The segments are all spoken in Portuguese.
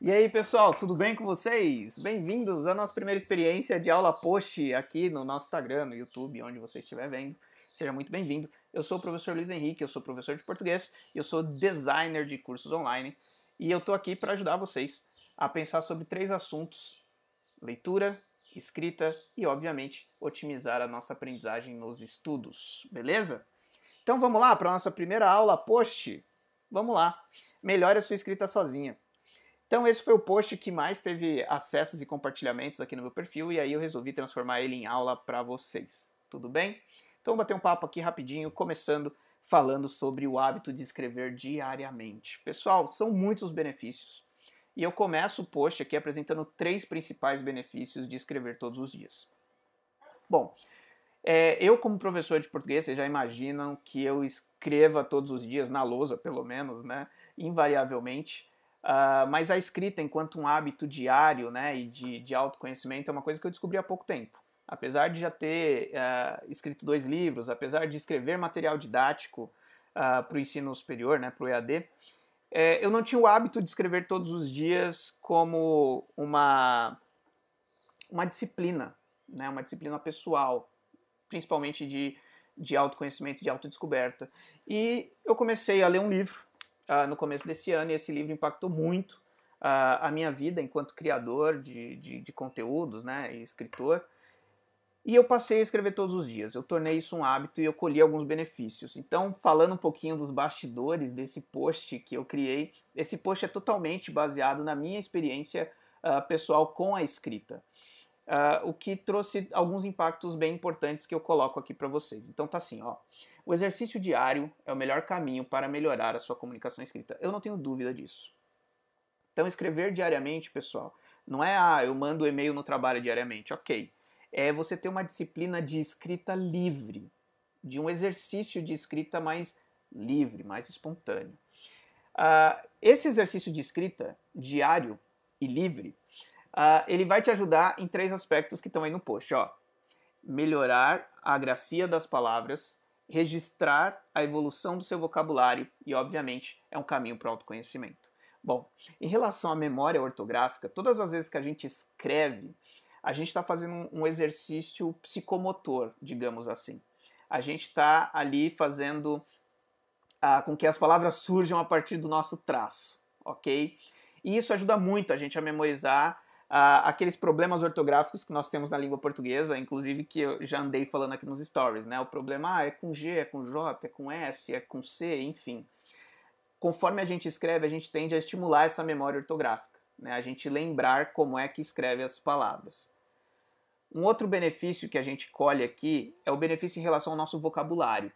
E aí, pessoal, tudo bem com vocês? Bem-vindos à nossa primeira experiência de aula post aqui no nosso Instagram, no YouTube, onde você estiver vendo. Seja muito bem-vindo. Eu sou o professor Luiz Henrique, eu sou professor de português, eu sou designer de cursos online e eu tô aqui para ajudar vocês a pensar sobre três assuntos: leitura, escrita e, obviamente, otimizar a nossa aprendizagem nos estudos, beleza? Então vamos lá para a nossa primeira aula post. Vamos lá. Melhore a sua escrita sozinha. Então esse foi o post que mais teve acessos e compartilhamentos aqui no meu perfil e aí eu resolvi transformar ele em aula para vocês. Tudo bem? Então vamos bater um papo aqui rapidinho, começando falando sobre o hábito de escrever diariamente. Pessoal, são muitos os benefícios. E eu começo o post aqui apresentando três principais benefícios de escrever todos os dias. Bom, é, eu como professor de português, vocês já imaginam que eu escreva todos os dias, na lousa pelo menos, né, invariavelmente, uh, mas a escrita enquanto um hábito diário né, e de, de autoconhecimento é uma coisa que eu descobri há pouco tempo. Apesar de já ter uh, escrito dois livros, apesar de escrever material didático uh, ah, para o ensino superior, né, para o EAD, é, eu não tinha o hábito de escrever todos os dias como uma, uma disciplina, né, uma disciplina pessoal, principalmente de, de autoconhecimento, de autodescoberta. E eu comecei a ler um livro uh, no começo desse ano e esse livro impactou muito uh, a minha vida enquanto criador de, de, de conteúdos né, e escritor. E eu passei a escrever todos os dias. Eu tornei isso um hábito e eu colhi alguns benefícios. Então, falando um pouquinho dos bastidores desse post que eu criei, esse post é totalmente baseado na minha experiência uh, pessoal com a escrita. Uh, o que trouxe alguns impactos bem importantes que eu coloco aqui para vocês. Então tá assim, ó. O exercício diário é o melhor caminho para melhorar a sua comunicação escrita. Eu não tenho dúvida disso. Então escrever diariamente, pessoal, não é ah, eu mando e-mail no trabalho diariamente, ok é você ter uma disciplina de escrita livre, de um exercício de escrita mais livre, mais espontâneo. Uh, esse exercício de escrita diário e livre, uh, ele vai te ajudar em três aspectos que estão aí no post. Ó. Melhorar a grafia das palavras, registrar a evolução do seu vocabulário e, obviamente, é um caminho para o autoconhecimento. Bom, em relação à memória ortográfica, todas as vezes que a gente escreve, a gente está fazendo um exercício psicomotor, digamos assim. A gente está ali fazendo ah, com que as palavras surjam a partir do nosso traço, ok? E isso ajuda muito a gente a memorizar aqueles problemas ortográficos que nós temos na língua portuguesa, inclusive que eu já andei falando aqui nos stories, né? O problema ah, é com G, é com J, é com S, é com C, enfim. Conforme a gente escreve, a gente tende a estimular essa memória ortográfica né, a gente lembrar como é que escreve as palavras. Um outro benefício que a gente colhe aqui é o benefício em relação ao nosso vocabulário.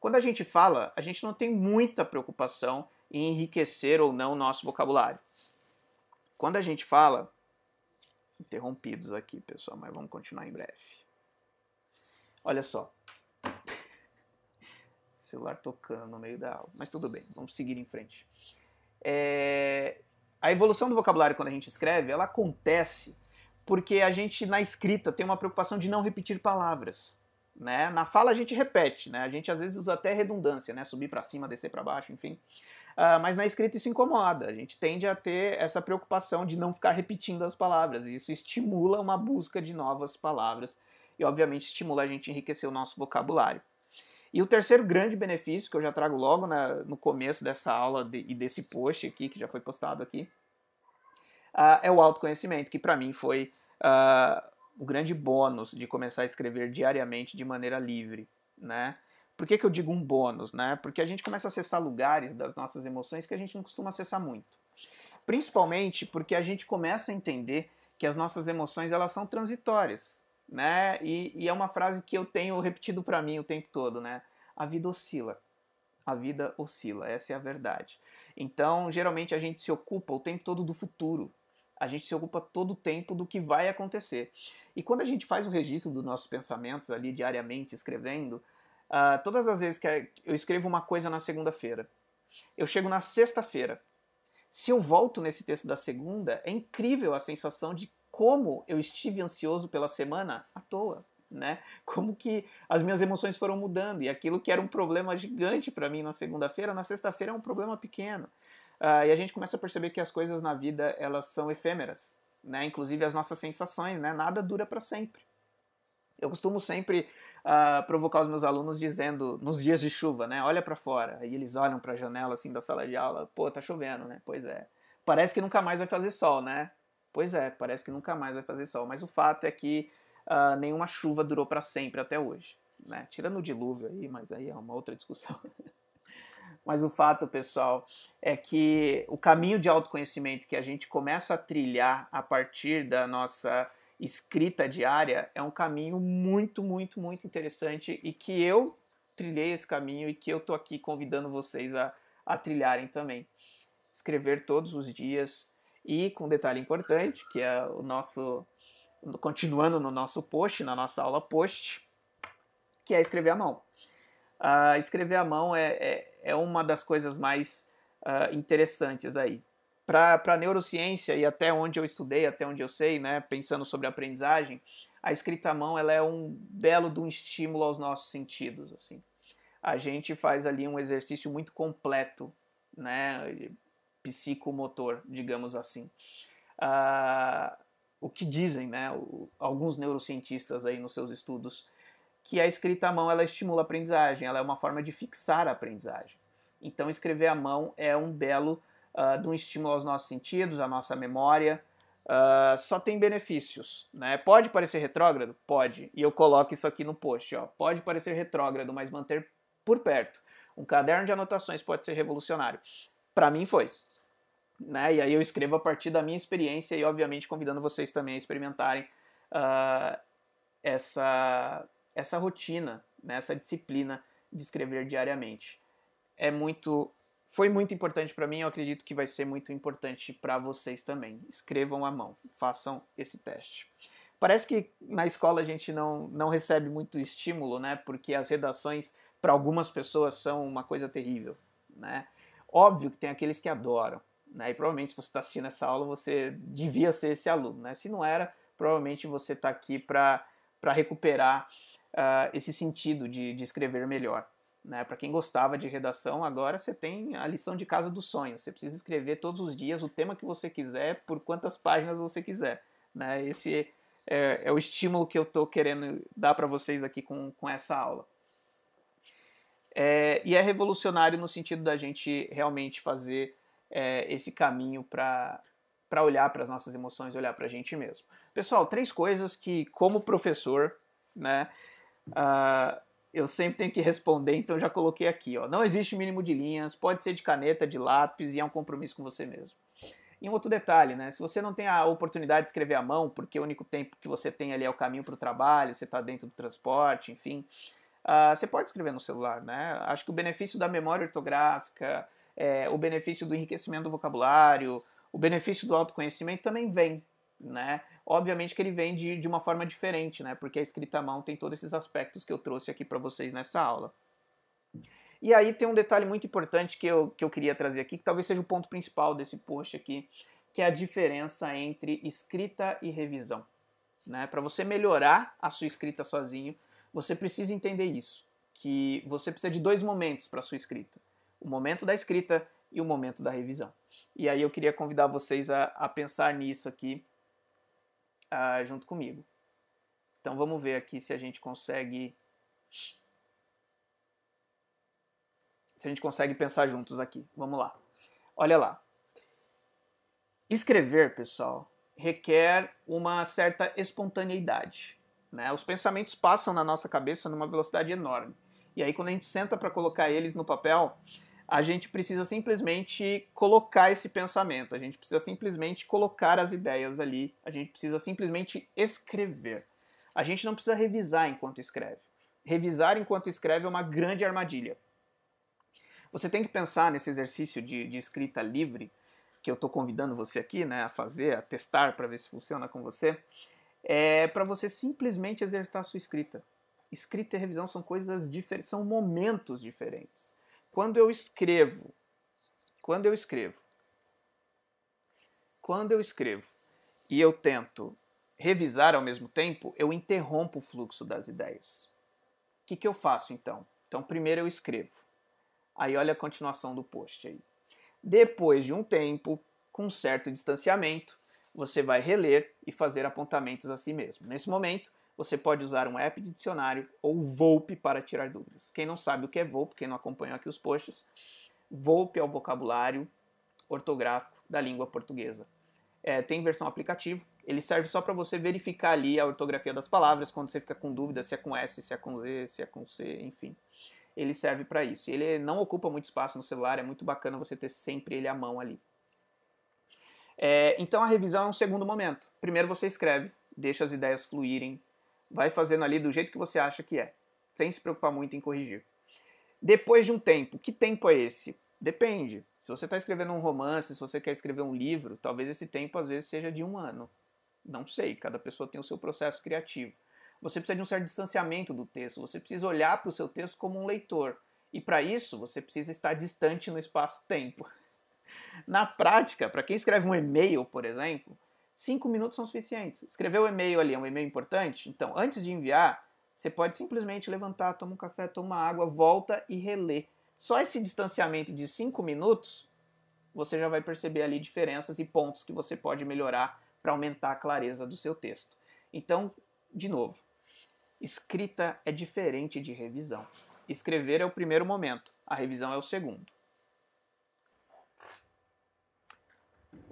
Quando a gente fala, a gente não tem muita preocupação em enriquecer ou não o nosso vocabulário. Quando a gente fala, interrompidos aqui, pessoal, mas vamos continuar em breve. Olha só. celular tocando no meio da aula. Mas tudo bem, vamos seguir em frente. É, a evolução do vocabulário quando a gente escreve, ela acontece porque a gente na escrita tem uma preocupação de não repetir palavras. Né? Na fala a gente repete, né? a gente às vezes usa até redundância, né? subir para cima, descer para baixo, enfim. Uh, mas na escrita isso incomoda, a gente tende a ter essa preocupação de não ficar repetindo as palavras, e isso estimula uma busca de novas palavras e, obviamente, estimula a gente a enriquecer o nosso vocabulário. E o terceiro grande benefício, que eu já trago logo na, no começo dessa aula de, e desse post aqui, que já foi postado aqui, uh, é o autoconhecimento, que para mim foi uh, o grande bônus de começar a escrever diariamente de maneira livre, né? Por que, que eu digo um bônus, né? Porque a gente começa a acessar lugares das nossas emoções que a gente não costuma acessar muito. Principalmente porque a gente começa a entender que as nossas emoções elas são transitórias né? E, e é uma frase que eu tenho repetido para mim o tempo todo, né? A vida oscila. A vida oscila, essa é a verdade. Então, geralmente a gente se ocupa o tempo todo do futuro. A gente se ocupa todo o tempo do que vai acontecer. E quando a gente faz o registro dos nossos pensamentos ali diariamente, escrevendo, uh, todas as vezes que eu escrevo uma coisa na segunda-feira, eu chego na sexta-feira. Se eu volto nesse texto da segunda, é incrível a sensação de como eu estive ansioso pela semana à toa, né? Como que as minhas emoções foram mudando e aquilo que era um problema gigante para mim na segunda-feira, na sexta-feira é um problema pequeno. Uh, e a gente começa a perceber que as coisas na vida elas são efêmeras, né? Inclusive as nossas sensações, né? Nada dura para sempre. Eu costumo sempre uh, provocar os meus alunos dizendo nos dias de chuva, né? Olha para fora. Aí eles olham para a janela assim da sala de aula, pô, tá chovendo, né? Pois é. Parece que nunca mais vai fazer sol, né? Pois é, parece que nunca mais vai fazer sol. Mas o fato é que uh, nenhuma chuva durou para sempre até hoje, né? Tirando o dilúvio aí, mas aí é uma outra discussão. Mas o fato, pessoal, é que o caminho de autoconhecimento que a gente começa a trilhar a partir da nossa escrita diária é um caminho muito, muito, muito interessante e que eu trilhei esse caminho e que eu tô aqui convidando vocês a, a trilharem também. Escrever todos os dias e com um detalhe importante, que é o nosso continuando no nosso post, na nossa aula post, que é escrever à mão. Uh, escrever à mão é, é, é, uma das coisas mais uh, interessantes aí. Para a neurociência e até onde eu estudei, até onde eu sei, né, pensando sobre aprendizagem, a escrita à mão ela é um belo de um estímulo aos nossos sentidos. assim. A gente faz ali um exercício muito completo, né, psicomotor, digamos assim. Uh, o que dizem né, o, alguns neurocientistas aí nos seus estudos que a escrita à mão ela estimula a aprendizagem, ela é uma forma de fixar a aprendizagem. Então, escrever à mão é um belo uh, de um estímulo aos nossos sentidos, à nossa memória. Uh, só tem benefícios. Né? Pode parecer retrógrado? Pode. E eu coloco isso aqui no post. Ó. Pode parecer retrógrado, mas manter por perto. Um caderno de anotações pode ser revolucionário. Para mim foi. Né? E aí eu escrevo a partir da minha experiência e, obviamente, convidando vocês também a experimentarem uh, essa essa rotina, né, essa disciplina de escrever diariamente. É muito foi muito importante para mim, eu acredito que vai ser muito importante para vocês também. Escrevam à mão, façam esse teste. Parece que na escola a gente não, não recebe muito estímulo, né? Porque as redações para algumas pessoas são uma coisa terrível, né? Óbvio que tem aqueles que adoram, né? E provavelmente se você está assistindo essa aula você devia ser esse aluno, né? Se não era, provavelmente você está aqui para recuperar uh, esse sentido de, de escrever melhor. Né? Para quem gostava de redação, agora você tem a lição de casa dos sonhos. Você precisa escrever todos os dias o tema que você quiser, por quantas páginas você quiser. Né? Esse é, é o estímulo que eu estou querendo dar para vocês aqui com, com essa aula. É, e é revolucionário no sentido da gente realmente fazer é, esse caminho para olhar para as nossas emoções, olhar para a gente mesmo. Pessoal, três coisas que, como professor, né, Uh, eu sempre tenho que responder, então já coloquei aqui. Ó. Não existe mínimo de linhas, pode ser de caneta, de lápis e é um compromisso com você mesmo. E um outro detalhe, né? Se você não tem a oportunidade de escrever à mão, porque o único tempo que você tem ali é o caminho para o trabalho, você está dentro do transporte, enfim, uh, você pode escrever no celular, né? Acho que o benefício da memória ortográfica, é, o benefício do enriquecimento do vocabulário, o benefício do autoconhecimento também vem, né? Obviamente que ele vem de, de uma forma diferente, né? Porque a escrita à mão tem todos esses aspectos que eu trouxe aqui para vocês nessa aula. E aí tem um detalhe muito importante que eu, que eu queria trazer aqui, que talvez seja o ponto principal desse post aqui, que é a diferença entre escrita e revisão. Né? Para você melhorar a sua escrita sozinho, você precisa entender isso, que você precisa de dois momentos para a sua escrita. O momento da escrita e o momento da revisão. E aí eu queria convidar vocês a, a pensar nisso aqui uh, junto comigo. Então vamos ver aqui se a gente consegue. Se a gente consegue pensar juntos aqui. Vamos lá. Olha lá. Escrever, pessoal, requer uma certa espontaneidade. Né? Os pensamentos passam na nossa cabeça numa velocidade enorme. E aí, quando a gente senta para colocar eles no papel, a gente precisa simplesmente colocar esse pensamento, a gente precisa simplesmente colocar as ideias ali, a gente precisa simplesmente escrever. A gente não precisa revisar enquanto escreve. Revisar enquanto escreve é uma grande armadilha. Você tem que pensar nesse exercício de, de escrita livre, que eu estou convidando você aqui né, a fazer, a testar para ver se funciona com você, é para você simplesmente exercitar a sua escrita. Escrita e revisão são coisas diferentes, são momentos diferentes. Quando eu escrevo, quando eu escrevo, quando eu escrevo e eu tento revisar ao mesmo tempo, eu interrompo o fluxo das ideias. O que, que eu faço então? Então, primeiro eu escrevo. Aí olha a continuação do post aí. Depois de um tempo, com certo distanciamento, você vai reler e fazer apontamentos a si mesmo. Nesse momento, você pode usar um app de dicionário ou Volpe para tirar dúvidas. Quem não sabe o que é Volpe, quem não acompanhou aqui os posts, Volpe é o vocabulário ortográfico da língua portuguesa. É, tem versão aplicativo, ele serve só para você verificar ali a ortografia das palavras, quando você fica com dúvida se é com S, se é com Z, se é com C, enfim. Ele serve para isso. Ele não ocupa muito espaço no celular, é muito bacana você ter sempre ele à mão ali. É, então a revisão é um segundo momento. Primeiro você escreve, deixa as ideias fluírem, vai fazendo ali do jeito que você acha que é, sem se preocupar muito em corrigir. Depois de um tempo, que tempo é esse? Depende. Se você está escrevendo um romance, se você quer escrever um livro, talvez esse tempo às vezes seja de um ano. Não sei, cada pessoa tem o seu processo criativo. Você precisa de um certo distanciamento do texto, você precisa olhar para o seu texto como um leitor. E para isso, você precisa estar distante no espaço-tempo. Na prática, para quem escreve um e-mail, por exemplo, cinco minutos são suficientes. Escrever o e-mail ali é um e-mail importante, então antes de enviar, você pode simplesmente levantar, tomar um café, tomar água, volta e reler. Só esse distanciamento de cinco minutos, você já vai perceber ali diferenças e pontos que você pode melhorar para aumentar a clareza do seu texto. Então, de novo, escrita é diferente de revisão. Escrever é o primeiro momento, a revisão é o segundo.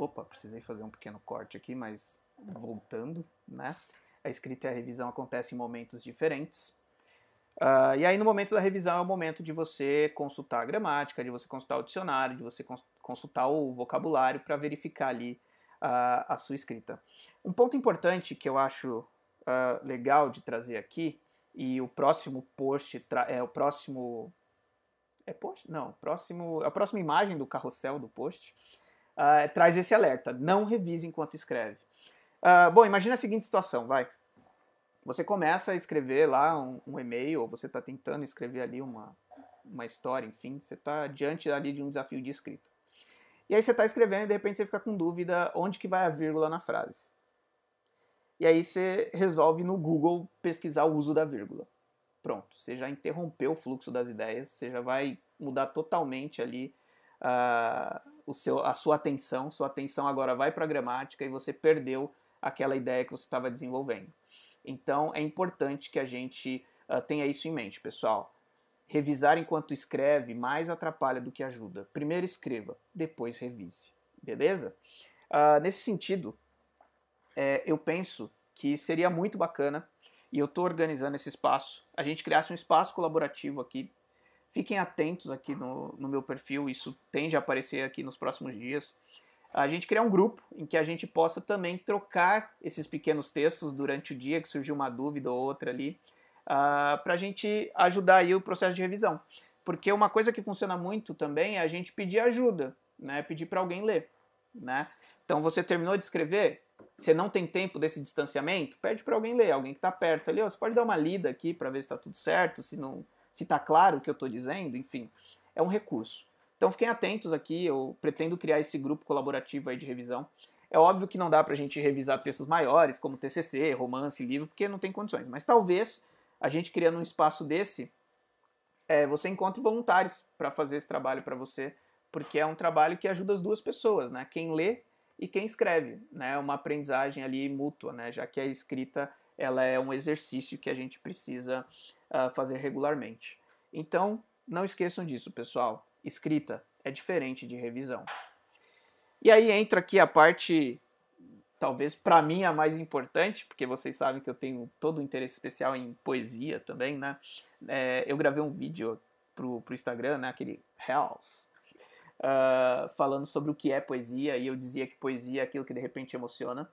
Opa, precisei fazer um pequeno corte aqui, mas voltando, né? A escrita e a revisão acontecem em momentos diferentes. Uh, e aí, no momento da revisão, é o momento de você consultar a gramática, de você consultar o dicionário, de você consultar o vocabulário para verificar ali uh, a sua escrita. Um ponto importante que eu acho uh, legal de trazer aqui, e o próximo post, é o próximo. É post? Não, próximo, a próxima imagem do carrossel do post uh, traz esse alerta. Não revise enquanto escreve. Uh, bom, imagina a seguinte situação, vai. Você começa a escrever lá um, um e-mail, ou você está tentando escrever ali uma, uma história, enfim, você está diante ali de um desafio de escrita. E aí você está escrevendo e de repente você fica com dúvida onde que vai a vírgula na frase. E aí você resolve no Google pesquisar o uso da vírgula. Pronto, você já interrompeu o fluxo das ideias, você já vai mudar totalmente ali uh, o seu, a sua atenção, sua atenção agora vai para a gramática e você perdeu aquela ideia que você estava desenvolvendo. Então é importante que a gente uh, tenha isso em mente, pessoal. Revisar enquanto escreve mais atrapalha do que ajuda. Primeiro escreva, depois revise. Beleza? Uh, nesse sentido, é, eu penso que seria muito bacana, e eu estou organizando esse espaço, a gente criasse um espaço colaborativo aqui Fiquem atentos aqui no, no meu perfil, isso tende a aparecer aqui nos próximos dias. A gente criar um grupo em que a gente possa também trocar esses pequenos textos durante o dia, que surgiu uma dúvida ou outra ali, uh, ah, para a gente ajudar aí o processo de revisão. Porque uma coisa que funciona muito também é a gente pedir ajuda, né? pedir para alguém ler. Né? Então você terminou de escrever, você não tem tempo desse distanciamento, pede para alguém ler, alguém que está perto ali. Você pode dar uma lida aqui para ver se está tudo certo, se não se está claro o que eu estou dizendo, enfim, é um recurso. Então fiquem atentos aqui, eu pretendo criar esse grupo colaborativo aí de revisão. É óbvio que não dá para a gente revisar textos maiores, como TCC, romance, livro, porque não tem condições. Mas talvez a gente criando um espaço desse, é, você encontre voluntários para fazer esse trabalho para você, porque é um trabalho que ajuda as duas pessoas, né? Quem lê e quem escreve, né? Uma aprendizagem ali mútua, né? Já que a escrita ela é um exercício que a gente precisa uh, fazer regularmente. Então, não esqueçam disso, pessoal. Escrita é diferente de revisão. E aí entra aqui a parte, talvez para mim a mais importante, porque vocês sabem que eu tenho todo o interesse especial em poesia também, né? É, eu gravei um vídeo pro, pro Instagram, né? Aquele Health, uh, falando sobre o que é poesia, e eu dizia que poesia é aquilo que de repente emociona.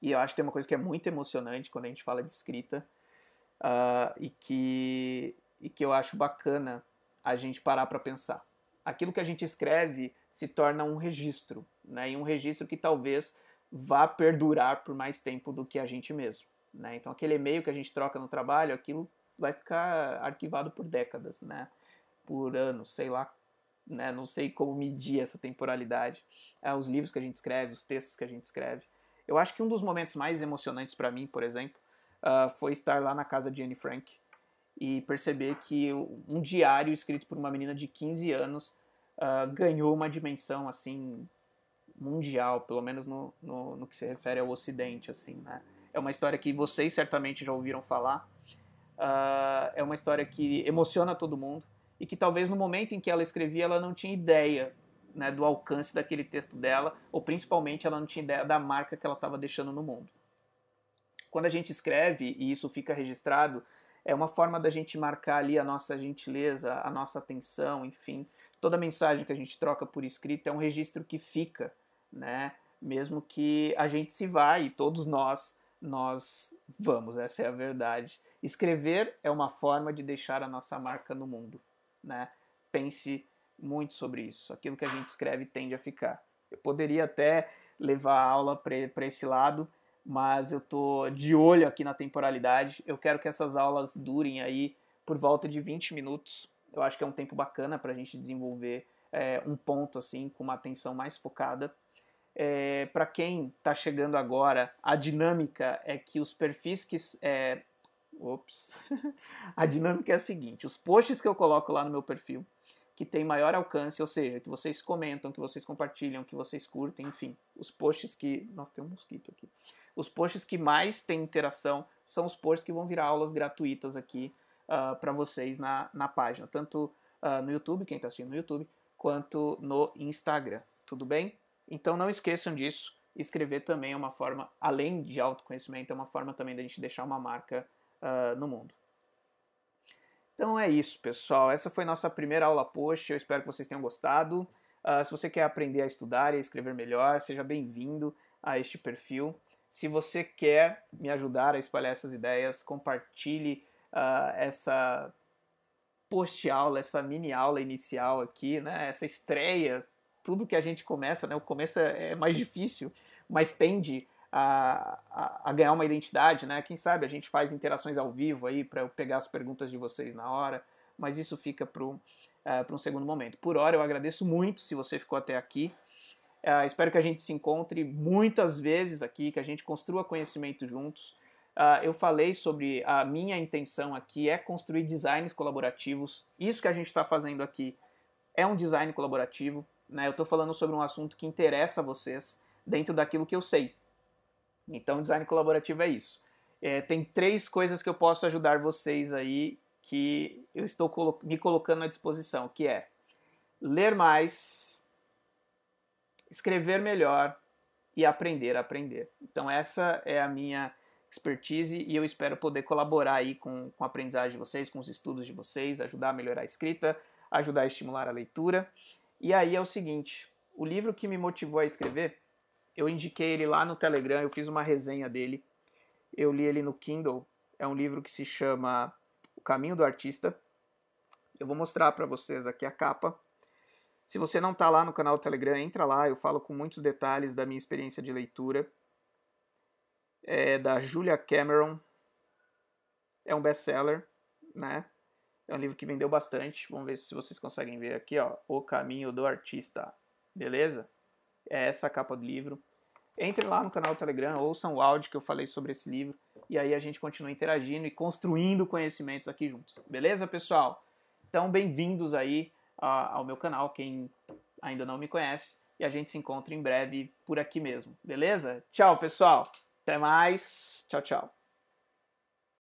E eu acho que tem uma coisa que é muito emocionante quando a gente fala de escrita, uh, e, que, e que eu acho bacana a gente parar para pensar. Aquilo que a gente escreve se torna um registro, né? e um registro que talvez vá perdurar por mais tempo do que a gente mesmo. Né? Então, aquele e-mail que a gente troca no trabalho, aquilo vai ficar arquivado por décadas, né? por anos, sei lá. Né? Não sei como medir essa temporalidade. É, os livros que a gente escreve, os textos que a gente escreve. Eu acho que um dos momentos mais emocionantes para mim, por exemplo, uh, foi estar lá na casa de Anne Frank e perceber que um diário escrito por uma menina de 15 anos uh, ganhou uma dimensão assim mundial, pelo menos no, no, no, que se refere ao Ocidente, assim, né? É uma história que vocês certamente já ouviram falar. Uh, é uma história que emociona todo mundo e que talvez no momento em que ela escrevia ela não tinha ideia né, do alcance daquele texto dela, ou principalmente ela não tinha ideia da marca que ela estava deixando no mundo. Quando a gente escreve e isso fica registrado, é uma forma da gente marcar ali a nossa gentileza, a nossa atenção, enfim. Toda mensagem que a gente troca por escrito é um registro que fica, né? Mesmo que a gente se vá e todos nós nós vamos, essa é a verdade. Escrever é uma forma de deixar a nossa marca no mundo, né? Pense muito sobre isso. Aquilo que a gente escreve tende a ficar. Eu poderia até levar a aula para esse lado, mas eu tô de olho aqui na temporalidade. Eu quero que essas aulas durem aí por volta de 20 minutos. Eu acho que é um tempo bacana para a gente desenvolver é, um ponto assim com uma atenção mais focada. É, para quem está chegando agora, a dinâmica é que os perfis que é, ops, a dinâmica é a seguinte: os posts que eu coloco lá no meu perfil que tem maior alcance, ou seja, que vocês comentam, que vocês compartilham, que vocês curtem, enfim, os posts que. Nossa, tem um mosquito aqui. Os posts que mais têm interação são os posts que vão virar aulas gratuitas aqui uh, ah, para vocês na, na página, tanto uh, no YouTube, quem está assistindo no YouTube, quanto no Instagram. Tudo bem? Então não esqueçam disso. Escrever também é uma forma, além de autoconhecimento, é uma forma também da gente deixar uma marca uh, no mundo. Então é isso, pessoal. Essa foi nossa primeira aula post. Eu espero que vocês tenham gostado. Uh, se você quer aprender a estudar e a escrever melhor, seja bem-vindo a este perfil. Se você quer me ajudar a espalhar essas ideias, compartilhe uh, essa post-aula, essa mini-aula inicial aqui, né? essa estreia. Tudo que a gente começa, né? o começo é mais difícil, mas tende a, a, a, ganhar uma identidade, né? Quem sabe a gente faz interações ao vivo aí para eu pegar as perguntas de vocês na hora, mas isso fica para uh, um segundo momento. Por hora, eu agradeço muito se você ficou até aqui. Uh, espero que a gente se encontre muitas vezes aqui, que a gente construa conhecimento juntos. Uh, eu falei sobre a minha intenção aqui é construir designs colaborativos. Isso que a gente está fazendo aqui é um design colaborativo. Né? Eu estou falando sobre um assunto que interessa a vocês dentro daquilo que eu sei. Então, design colaborativo é isso. É, tem três coisas que eu posso ajudar vocês aí que eu estou colo me colocando à disposição, que é ler mais, escrever melhor e aprender a aprender. Então essa é a minha expertise e eu espero poder colaborar aí com, com a aprendizagem de vocês, com os estudos de vocês, ajudar a melhorar a escrita, ajudar a estimular a leitura. E aí é o seguinte, o livro que me motivou a escrever eu indiquei ele lá no Telegram, eu fiz uma resenha dele. Eu li ele no Kindle. É um livro que se chama O Caminho do Artista. Eu vou mostrar para vocês aqui a capa. Se você não está lá no canal do Telegram, entra lá. Eu falo com muitos detalhes da minha experiência de leitura. É da Julia Cameron. É um best-seller, né? É um livro que vendeu bastante. Vamos ver se vocês conseguem ver aqui, ó. O Caminho do Artista. Beleza? É essa a capa do livro. Entre lá no canal do Telegram, ouçam o áudio que eu falei sobre esse livro e aí a gente continua interagindo e construindo conhecimentos aqui juntos. Beleza, pessoal? Então, bem-vindos aí ao meu canal, quem ainda não me conhece, e a gente se encontra em breve por aqui mesmo. Beleza? Tchau, pessoal. Até mais. Tchau, tchau.